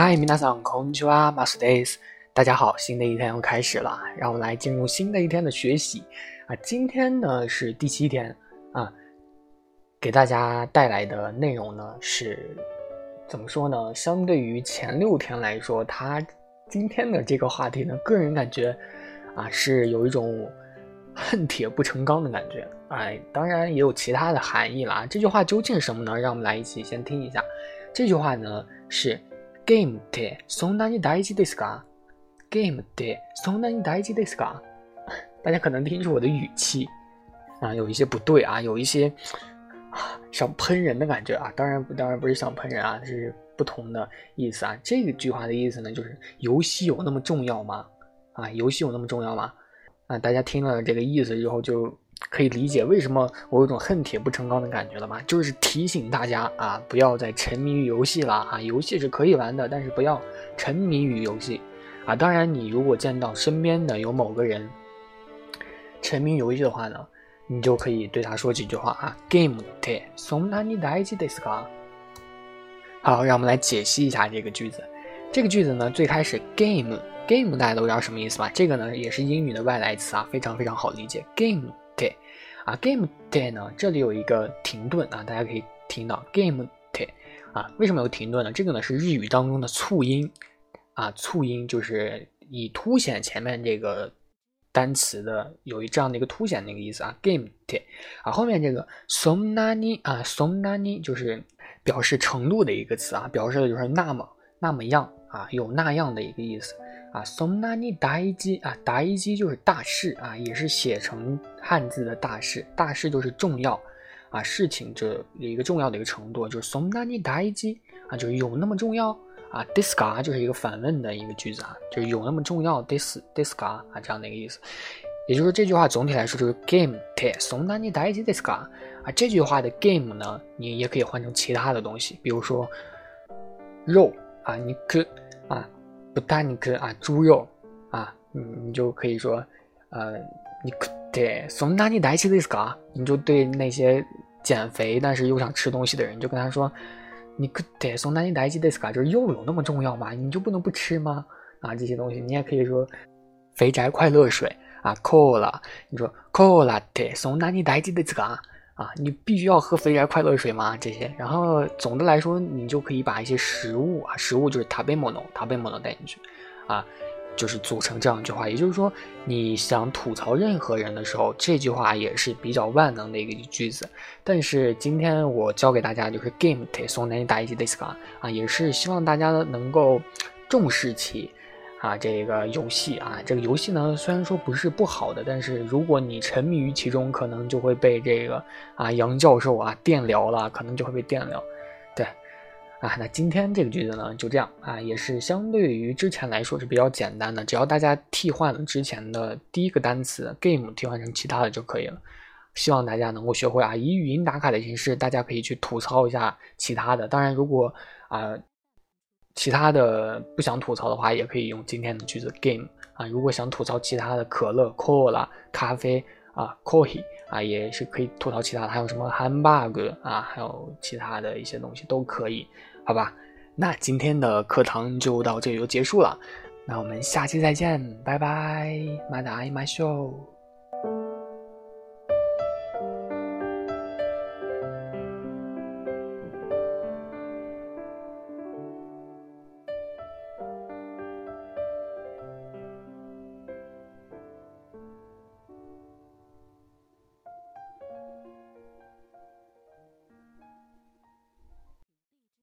嗨，皆さんこんにちは、マスです。大家好，新的一天又开始了，让我们来进入新的一天的学习啊。今天呢是第七天啊，给大家带来的内容呢是怎么说呢？相对于前六天来说，它今天的这个话题呢，个人感觉啊是有一种恨铁不成钢的感觉。哎，当然也有其他的含义啦。这句话究竟是什么呢？让我们来一起先听一下。这句话呢是 “game ってそんなに大事ですか？game ってそんなに大事ですか？”大家可能听出我的语气啊有一些不对啊，有一些啊想喷人的感觉啊。当然，当然不是想喷人啊，是不同的意思啊。这个句话的意思呢，就是游戏有那么重要吗？啊，游戏有那么重要吗？啊，大家听了这个意思之后就。 可以理解为什么我有种恨铁不成钢的感觉了吗？就是提醒大家啊，不要再沉迷于游戏了啊！游戏是可以玩的，但是不要沉迷于游戏啊！当然，你如果见到身边的有某个人沉迷游戏的话呢，你就可以对他说几句话啊：“Game ってそんなに大事ですか？”好，让我们来解析一下这个句子。这个句子呢，最开始 “game game” 大家都知道什么意思吧？这个呢，也是英语的外来词啊，非常非常好理解。game 啊，game day 呢？这里有一个停顿啊，大家可以听到 game day 啊，为什么有停顿呢？这个呢是日语当中的促音啊，促音就是以凸显前面这个单词的有一这样的一个凸显那个意思啊，game day 啊，后面这个 so nani 啊，so nani 就是表示程度的一个词啊，表示的就是那么那么样啊，有那样的一个意思。啊，松那尼达一基啊，达一基就是大事啊，也是写成汉字的大事。大事就是重要啊，事情这一个重要的一个程度，就是松那尼达一基啊，就是有那么重要啊。diska 就是一个反问的一个句子啊，就是有那么重要。dis diska 啊，这样的一个意思。也就是这句话总体来说就是 game te 松那尼达一基 diska 啊。这句话的 game 呢，你也可以换成其他的东西，比如说肉啊，你可啊。不但你可啊，猪肉啊，你你就可以说，呃，你可对，从哪里带起的是个？你就对那些减肥但是又想吃东西的人，就跟他说，你可对，从哪里带起的是个？就是肉有那么重要吗？你就不能不吃吗？啊，这些东西你也可以说，肥宅快乐水啊，cola，你说 cola 对，从哪里带起的是个？啊，你必须要喝肥宅快乐水吗？这些，然后总的来说，你就可以把一些食物啊，食物就是塔贝莫诺，塔贝莫诺带进去，啊，就是组成这样一句话。也就是说，你想吐槽任何人的时候，这句话也是比较万能的一个句子。但是今天我教给大家就是 game te s o n a 打一记 this 啊，也是希望大家能够重视起。啊，这个游戏啊，这个游戏呢，虽然说不是不好的，但是如果你沉迷于其中，可能就会被这个啊杨教授啊电疗了，可能就会被电疗。对，啊，那今天这个句子呢就这样啊，也是相对于之前来说是比较简单的，只要大家替换了之前的第一个单词 game 替换成其他的就可以了。希望大家能够学会啊，以语音打卡的形式，大家可以去吐槽一下其他的。当然，如果啊。其他的不想吐槽的话，也可以用今天的句子 game 啊。如果想吐槽其他的可乐 cola 咖啡啊 coffee 啊，也是可以吐槽其他的，还有什么 hamburger 啊，还有其他的一些东西都可以，好吧？那今天的课堂就到这里就结束了，那我们下期再见，拜拜，马达伊马秀。